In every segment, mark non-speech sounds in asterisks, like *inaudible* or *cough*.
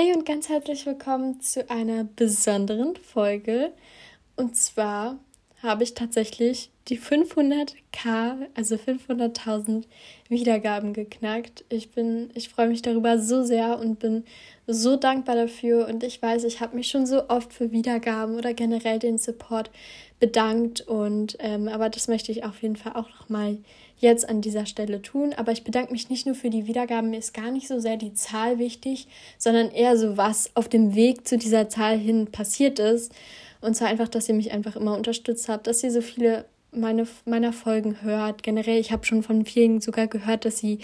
Hey und ganz herzlich willkommen zu einer besonderen Folge. Und zwar habe ich tatsächlich die 500k, also 500.000 Wiedergaben geknackt. Ich bin, ich freue mich darüber so sehr und bin so dankbar dafür. Und ich weiß, ich habe mich schon so oft für Wiedergaben oder generell den Support bedankt. Und ähm, aber das möchte ich auf jeden Fall auch noch mal jetzt an dieser Stelle tun. Aber ich bedanke mich nicht nur für die Wiedergaben, mir ist gar nicht so sehr die Zahl wichtig, sondern eher so, was auf dem Weg zu dieser Zahl hin passiert ist. Und zwar einfach, dass ihr mich einfach immer unterstützt habt, dass ihr so viele meine, meiner Folgen hört. Generell, ich habe schon von vielen sogar gehört, dass sie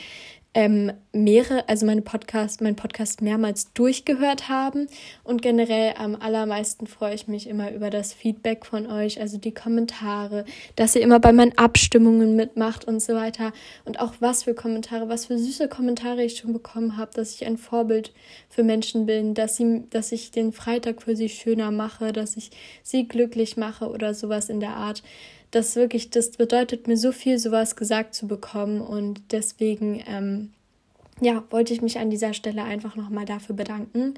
ähm, mehrere, also meine Podcast, mein Podcast mehrmals durchgehört haben. Und generell am allermeisten freue ich mich immer über das Feedback von euch, also die Kommentare, dass ihr immer bei meinen Abstimmungen mitmacht und so weiter. Und auch was für Kommentare, was für süße Kommentare ich schon bekommen habe, dass ich ein Vorbild für Menschen bin, dass sie, dass ich den Freitag für sie schöner mache, dass ich sie glücklich mache oder sowas in der Art das wirklich, das bedeutet mir so viel, sowas gesagt zu bekommen. Und deswegen, ähm, ja, wollte ich mich an dieser Stelle einfach nochmal dafür bedanken.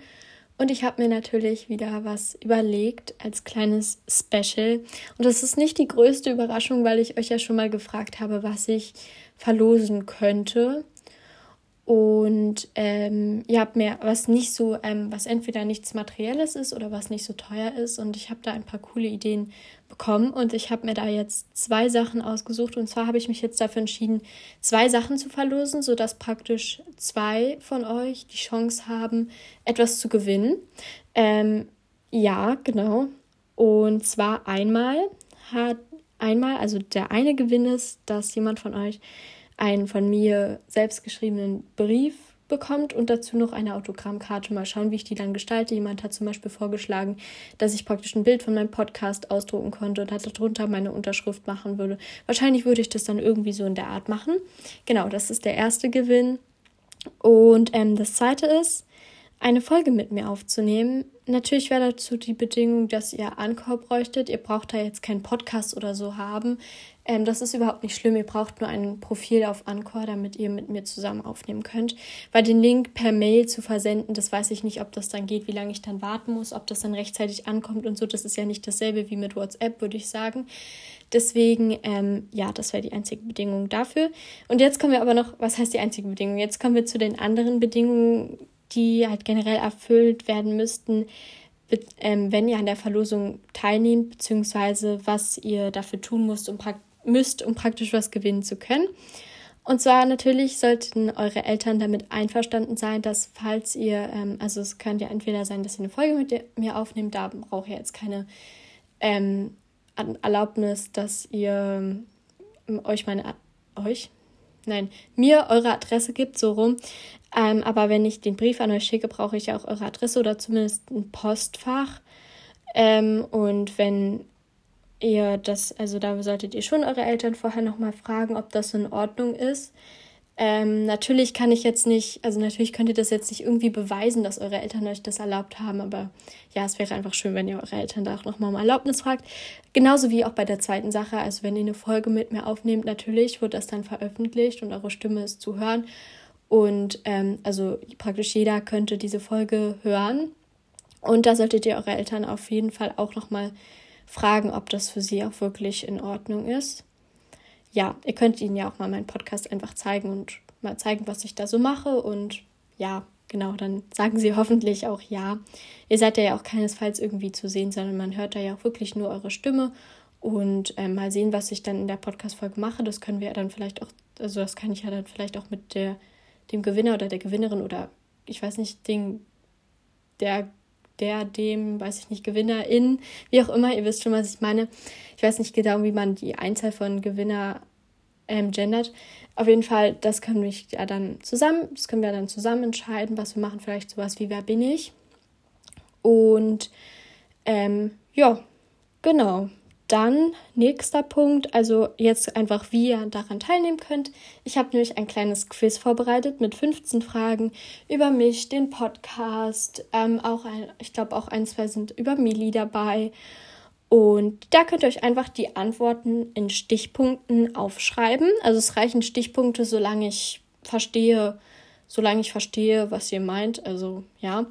Und ich habe mir natürlich wieder was überlegt als kleines Special. Und das ist nicht die größte Überraschung, weil ich euch ja schon mal gefragt habe, was ich verlosen könnte. Und ähm, ihr habt mir was nicht so, ähm, was entweder nichts Materielles ist oder was nicht so teuer ist. Und ich habe da ein paar coole Ideen bekommen. Und ich habe mir da jetzt zwei Sachen ausgesucht. Und zwar habe ich mich jetzt dafür entschieden, zwei Sachen zu verlosen, sodass praktisch zwei von euch die Chance haben, etwas zu gewinnen. Ähm, ja, genau. Und zwar einmal hat einmal, also der eine Gewinn ist, dass jemand von euch einen von mir selbst geschriebenen Brief bekommt und dazu noch eine Autogrammkarte. Mal schauen, wie ich die dann gestalte. Jemand hat zum Beispiel vorgeschlagen, dass ich praktisch ein Bild von meinem Podcast ausdrucken konnte und hat darunter meine Unterschrift machen würde. Wahrscheinlich würde ich das dann irgendwie so in der Art machen. Genau, das ist der erste Gewinn. Und ähm, das zweite ist, eine Folge mit mir aufzunehmen. Natürlich wäre dazu die Bedingung, dass ihr Ankauf bräuchtet. Ihr braucht da jetzt keinen Podcast oder so haben. Ähm, das ist überhaupt nicht schlimm. Ihr braucht nur ein Profil auf Anchor, damit ihr mit mir zusammen aufnehmen könnt. Weil den Link per Mail zu versenden, das weiß ich nicht, ob das dann geht, wie lange ich dann warten muss, ob das dann rechtzeitig ankommt und so. Das ist ja nicht dasselbe wie mit WhatsApp, würde ich sagen. Deswegen, ähm, ja, das wäre die einzige Bedingung dafür. Und jetzt kommen wir aber noch, was heißt die einzige Bedingung? Jetzt kommen wir zu den anderen Bedingungen, die halt generell erfüllt werden müssten, ähm, wenn ihr an der Verlosung teilnehmt, beziehungsweise was ihr dafür tun müsst, um praktisch müsst, um praktisch was gewinnen zu können. Und zwar natürlich sollten eure Eltern damit einverstanden sein, dass falls ihr, ähm, also es könnte ja entweder sein, dass ihr eine Folge mit mir aufnehmt, da braucht ihr jetzt keine ähm, Erlaubnis, dass ihr ähm, euch meine, euch? Nein, mir eure Adresse gibt, so rum. Ähm, aber wenn ich den Brief an euch schicke, brauche ich ja auch eure Adresse oder zumindest ein Postfach. Ähm, und wenn ihr das, also da solltet ihr schon eure Eltern vorher nochmal fragen, ob das in Ordnung ist. Ähm, natürlich kann ich jetzt nicht, also natürlich könnt ihr das jetzt nicht irgendwie beweisen, dass eure Eltern euch das erlaubt haben, aber ja, es wäre einfach schön, wenn ihr eure Eltern da auch nochmal um Erlaubnis fragt. Genauso wie auch bei der zweiten Sache, also wenn ihr eine Folge mit mir aufnehmt, natürlich wird das dann veröffentlicht und eure Stimme ist zu hören. Und ähm, also praktisch jeder könnte diese Folge hören. Und da solltet ihr eure Eltern auf jeden Fall auch nochmal fragen, ob das für sie auch wirklich in Ordnung ist. Ja, ihr könnt ihnen ja auch mal meinen Podcast einfach zeigen und mal zeigen, was ich da so mache. Und ja, genau, dann sagen sie *laughs* hoffentlich auch ja. Ihr seid ja auch keinesfalls irgendwie zu sehen, sondern man hört da ja auch wirklich nur eure Stimme. Und äh, mal sehen, was ich dann in der Podcast-Folge mache. Das können wir ja dann vielleicht auch, also das kann ich ja dann vielleicht auch mit der, dem Gewinner oder der Gewinnerin oder ich weiß nicht, den, der der, dem, weiß ich nicht, Gewinnerin, wie auch immer, ihr wisst schon, was ich meine. Ich weiß nicht genau, wie man die Einzahl von Gewinner ähm, gendert. Auf jeden Fall, das können wir ja dann zusammen, das können wir dann zusammen entscheiden, was wir machen, vielleicht sowas wie Wer bin ich? Und ähm, ja, genau. Dann nächster Punkt, also jetzt einfach, wie ihr daran teilnehmen könnt. Ich habe nämlich ein kleines Quiz vorbereitet mit 15 Fragen über mich, den Podcast, ähm, auch ein, ich glaube auch ein, zwei sind über Mili dabei. Und da könnt ihr euch einfach die Antworten in Stichpunkten aufschreiben. Also es reichen Stichpunkte, solange ich verstehe, solange ich verstehe, was ihr meint. Also ja.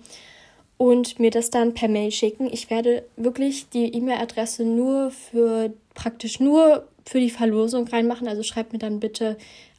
Und mir das dann per Mail schicken. Ich werde wirklich die E-Mail-Adresse nur für praktisch nur für die Verlosung reinmachen. Also schreibt mir dann bitte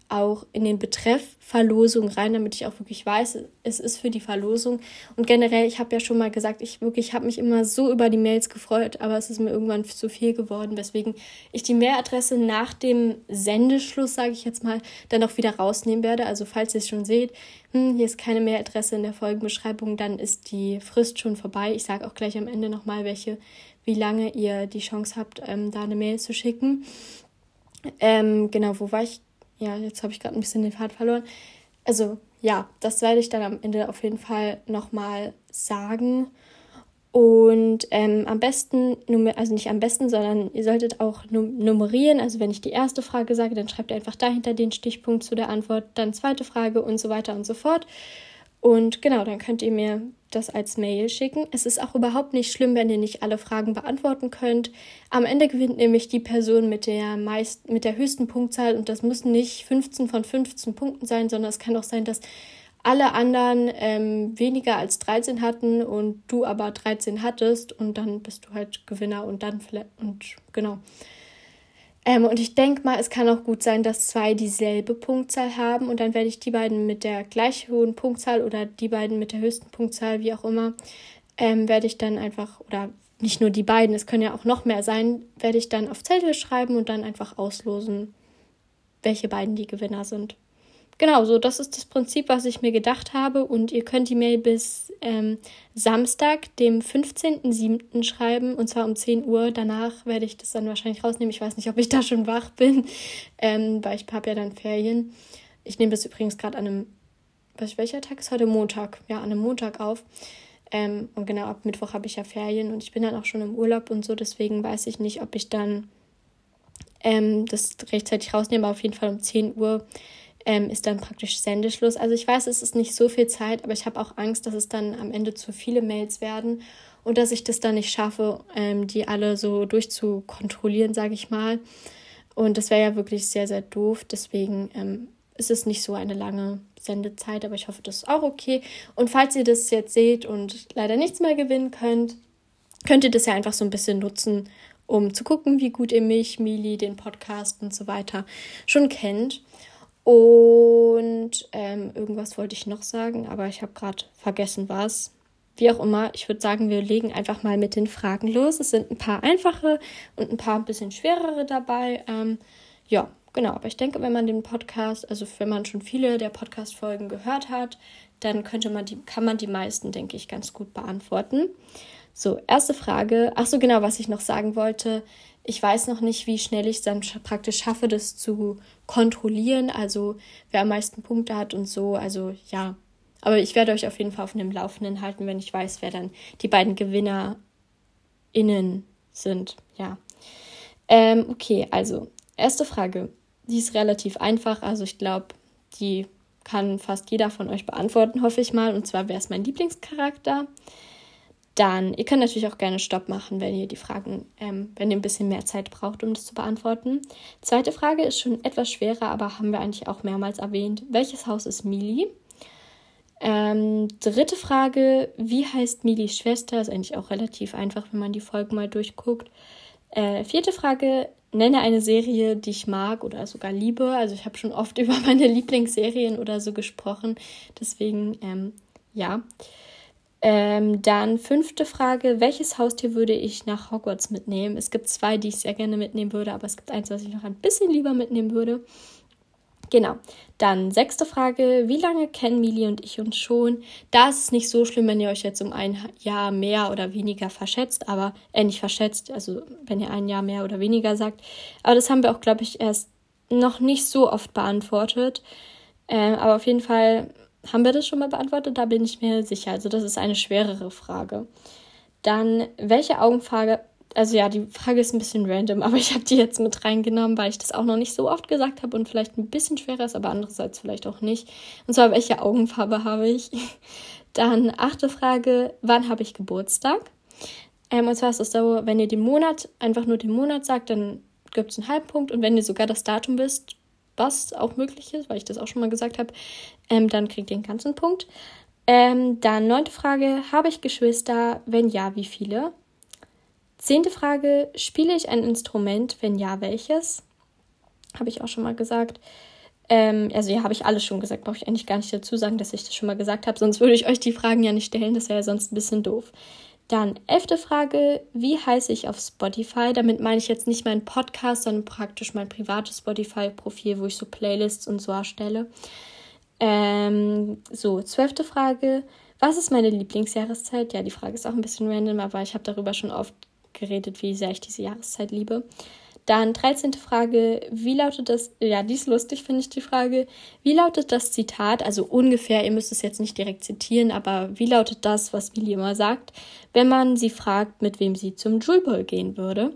auch in den Betreff Verlosung rein, damit ich auch wirklich weiß, es ist für die Verlosung. Und generell, ich habe ja schon mal gesagt, ich wirklich habe mich immer so über die Mails gefreut, aber es ist mir irgendwann zu viel geworden, weswegen ich die Mailadresse nach dem Sendeschluss, sage ich jetzt mal, dann auch wieder rausnehmen werde. Also falls ihr es schon seht, hm, hier ist keine Mailadresse in der Folgenbeschreibung, dann ist die Frist schon vorbei. Ich sage auch gleich am Ende nochmal, welche, wie lange ihr die Chance habt, ähm, da eine Mail zu schicken. Ähm, genau, wo war ich ja, jetzt habe ich gerade ein bisschen den Pfad verloren. Also ja, das werde ich dann am Ende auf jeden Fall nochmal sagen. Und ähm, am besten, also nicht am besten, sondern ihr solltet auch nummerieren. Also wenn ich die erste Frage sage, dann schreibt ihr einfach dahinter den Stichpunkt zu der Antwort, dann zweite Frage und so weiter und so fort. Und genau, dann könnt ihr mir das als Mail schicken. Es ist auch überhaupt nicht schlimm, wenn ihr nicht alle Fragen beantworten könnt. Am Ende gewinnt nämlich die Person mit der meist, mit der höchsten Punktzahl und das müssen nicht 15 von 15 Punkten sein, sondern es kann auch sein, dass alle anderen ähm, weniger als 13 hatten und du aber 13 hattest und dann bist du halt Gewinner und dann vielleicht und genau. Ähm, und ich denke mal, es kann auch gut sein, dass zwei dieselbe Punktzahl haben und dann werde ich die beiden mit der gleich hohen Punktzahl oder die beiden mit der höchsten Punktzahl, wie auch immer, ähm, werde ich dann einfach, oder nicht nur die beiden, es können ja auch noch mehr sein, werde ich dann auf Zettel schreiben und dann einfach auslosen, welche beiden die Gewinner sind. Genau, so das ist das Prinzip, was ich mir gedacht habe. Und ihr könnt die Mail bis ähm, Samstag, dem 15.07. schreiben, und zwar um 10 Uhr. Danach werde ich das dann wahrscheinlich rausnehmen. Ich weiß nicht, ob ich da schon wach bin, *laughs* ähm, weil ich habe ja dann Ferien. Ich nehme das übrigens gerade an einem, was, welcher Tag ist heute? Montag. Ja, an einem Montag auf. Ähm, und genau, ab Mittwoch habe ich ja Ferien und ich bin dann auch schon im Urlaub und so. Deswegen weiß ich nicht, ob ich dann ähm, das rechtzeitig rausnehme. Aber auf jeden Fall um 10 Uhr ähm, ist dann praktisch Sendeschluss. Also ich weiß, es ist nicht so viel Zeit, aber ich habe auch Angst, dass es dann am Ende zu viele Mails werden und dass ich das dann nicht schaffe, ähm, die alle so durchzukontrollieren, sage ich mal. Und das wäre ja wirklich sehr, sehr doof. Deswegen ähm, ist es nicht so eine lange Sendezeit, aber ich hoffe, das ist auch okay. Und falls ihr das jetzt seht und leider nichts mehr gewinnen könnt, könnt ihr das ja einfach so ein bisschen nutzen, um zu gucken, wie gut ihr mich, Mili, den Podcast und so weiter schon kennt. Und ähm, irgendwas wollte ich noch sagen, aber ich habe gerade vergessen, was. Wie auch immer, ich würde sagen, wir legen einfach mal mit den Fragen los. Es sind ein paar einfache und ein paar ein bisschen schwerere dabei. Ähm, ja, genau. Aber ich denke, wenn man den Podcast, also wenn man schon viele der Podcast-Folgen gehört hat, dann könnte man die, kann man die meisten, denke ich, ganz gut beantworten. So, erste Frage. Ach so, genau, was ich noch sagen wollte. Ich weiß noch nicht, wie schnell ich es dann praktisch schaffe, das zu kontrollieren, also wer am meisten Punkte hat und so. Also ja, aber ich werde euch auf jeden Fall auf dem Laufenden halten, wenn ich weiß, wer dann die beiden GewinnerInnen sind. Ja. Ähm, okay, also erste Frage. Die ist relativ einfach. Also ich glaube, die kann fast jeder von euch beantworten, hoffe ich mal. Und zwar, wer ist mein Lieblingscharakter? Dann, ihr könnt natürlich auch gerne Stopp machen, wenn ihr die Fragen, ähm, wenn ihr ein bisschen mehr Zeit braucht, um das zu beantworten. Zweite Frage ist schon etwas schwerer, aber haben wir eigentlich auch mehrmals erwähnt. Welches Haus ist Mili? Ähm, dritte Frage, wie heißt Milis Schwester? Ist eigentlich auch relativ einfach, wenn man die Folgen mal durchguckt. Äh, vierte Frage, nenne eine Serie, die ich mag oder sogar liebe. Also ich habe schon oft *laughs* über meine Lieblingsserien oder so gesprochen. Deswegen, ähm, ja. Ähm, dann fünfte Frage, welches Haustier würde ich nach Hogwarts mitnehmen? Es gibt zwei, die ich sehr gerne mitnehmen würde, aber es gibt eins, was ich noch ein bisschen lieber mitnehmen würde. Genau. Dann sechste Frage, wie lange kennen Mili und ich uns schon? Da ist es nicht so schlimm, wenn ihr euch jetzt um ein Jahr mehr oder weniger verschätzt, aber äh, nicht verschätzt, also wenn ihr ein Jahr mehr oder weniger sagt. Aber das haben wir auch, glaube ich, erst noch nicht so oft beantwortet. Äh, aber auf jeden Fall haben wir das schon mal beantwortet? Da bin ich mir sicher. Also das ist eine schwerere Frage. Dann, welche Augenfarbe, also ja, die Frage ist ein bisschen random, *laughs* aber ich habe die jetzt mit reingenommen, weil ich das auch noch nicht so oft gesagt habe und vielleicht ein bisschen schwerer ist, aber andererseits vielleicht auch nicht. Und zwar, welche Augenfarbe habe ich? *laughs* Dann achte Frage, wann habe ich Geburtstag? Ähm, und zwar ist es so, wenn ihr den Monat, einfach nur den Monat sagt, dann gibt es einen halben Punkt und wenn ihr sogar das Datum wisst, was auch möglich ist, weil ich das auch schon mal gesagt habe, ähm, dann kriegt ihr den ganzen Punkt. Ähm, dann neunte Frage, habe ich Geschwister? Wenn ja, wie viele? Zehnte Frage, spiele ich ein Instrument? Wenn ja, welches? Habe ich auch schon mal gesagt. Ähm, also ja, habe ich alles schon gesagt. Brauche ich eigentlich gar nicht dazu sagen, dass ich das schon mal gesagt habe. Sonst würde ich euch die Fragen ja nicht stellen. Das wäre ja sonst ein bisschen doof. Dann elfte Frage, wie heiße ich auf Spotify? Damit meine ich jetzt nicht meinen Podcast, sondern praktisch mein privates Spotify-Profil, wo ich so Playlists und so erstelle. Ähm, so, zwölfte Frage, was ist meine Lieblingsjahreszeit? Ja, die Frage ist auch ein bisschen random, aber ich habe darüber schon oft geredet, wie sehr ich diese Jahreszeit liebe. Dann 13. Frage, wie lautet das, ja, die ist lustig, finde ich die Frage. Wie lautet das Zitat, also ungefähr, ihr müsst es jetzt nicht direkt zitieren, aber wie lautet das, was Millie immer sagt, wenn man sie fragt, mit wem sie zum Jewel Bowl gehen würde?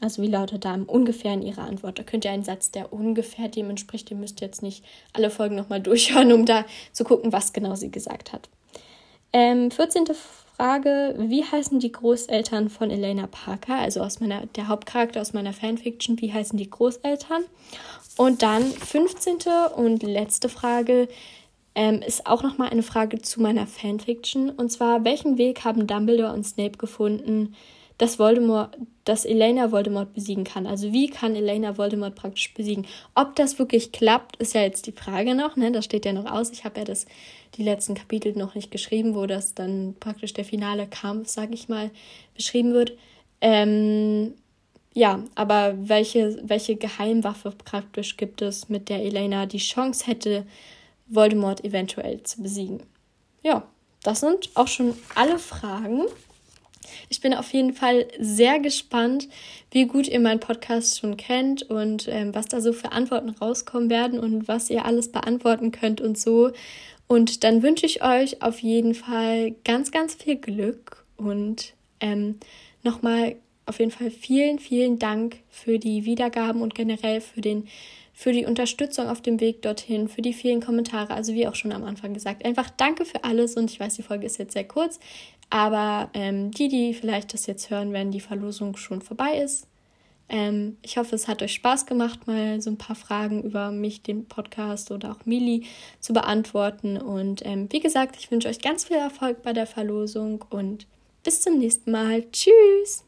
Also wie lautet da ungefähr in ihrer Antwort? Da könnt ihr einen Satz, der ungefähr dem entspricht. Ihr müsst jetzt nicht alle Folgen nochmal durchhören, um da zu gucken, was genau sie gesagt hat. Ähm, 14. Frage, wie heißen die Großeltern von Elena Parker, also aus meiner, der Hauptcharakter aus meiner Fanfiction, wie heißen die Großeltern? Und dann 15. und letzte Frage ähm, ist auch nochmal eine Frage zu meiner Fanfiction. Und zwar, welchen Weg haben Dumbledore und Snape gefunden, dass Voldemort, dass Elena Voldemort besiegen kann. Also wie kann Elena Voldemort praktisch besiegen? Ob das wirklich klappt, ist ja jetzt die Frage noch, ne? Das steht ja noch aus. Ich habe ja das, die letzten Kapitel noch nicht geschrieben, wo das dann praktisch der finale Kampf, sag ich mal, beschrieben wird. Ähm, ja, aber welche, welche Geheimwaffe praktisch gibt es, mit der Elena die Chance hätte, Voldemort eventuell zu besiegen? Ja, das sind auch schon alle Fragen. Ich bin auf jeden Fall sehr gespannt, wie gut ihr meinen Podcast schon kennt und ähm, was da so für Antworten rauskommen werden und was ihr alles beantworten könnt und so. Und dann wünsche ich euch auf jeden Fall ganz, ganz viel Glück und ähm, nochmal auf jeden Fall vielen, vielen Dank für die Wiedergaben und generell für den für die Unterstützung auf dem Weg dorthin, für die vielen Kommentare. Also wie auch schon am Anfang gesagt, einfach danke für alles und ich weiß, die Folge ist jetzt sehr kurz, aber ähm, die, die vielleicht das jetzt hören, wenn die Verlosung schon vorbei ist. Ähm, ich hoffe, es hat euch Spaß gemacht, mal so ein paar Fragen über mich, den Podcast oder auch Mili zu beantworten. Und ähm, wie gesagt, ich wünsche euch ganz viel Erfolg bei der Verlosung und bis zum nächsten Mal. Tschüss!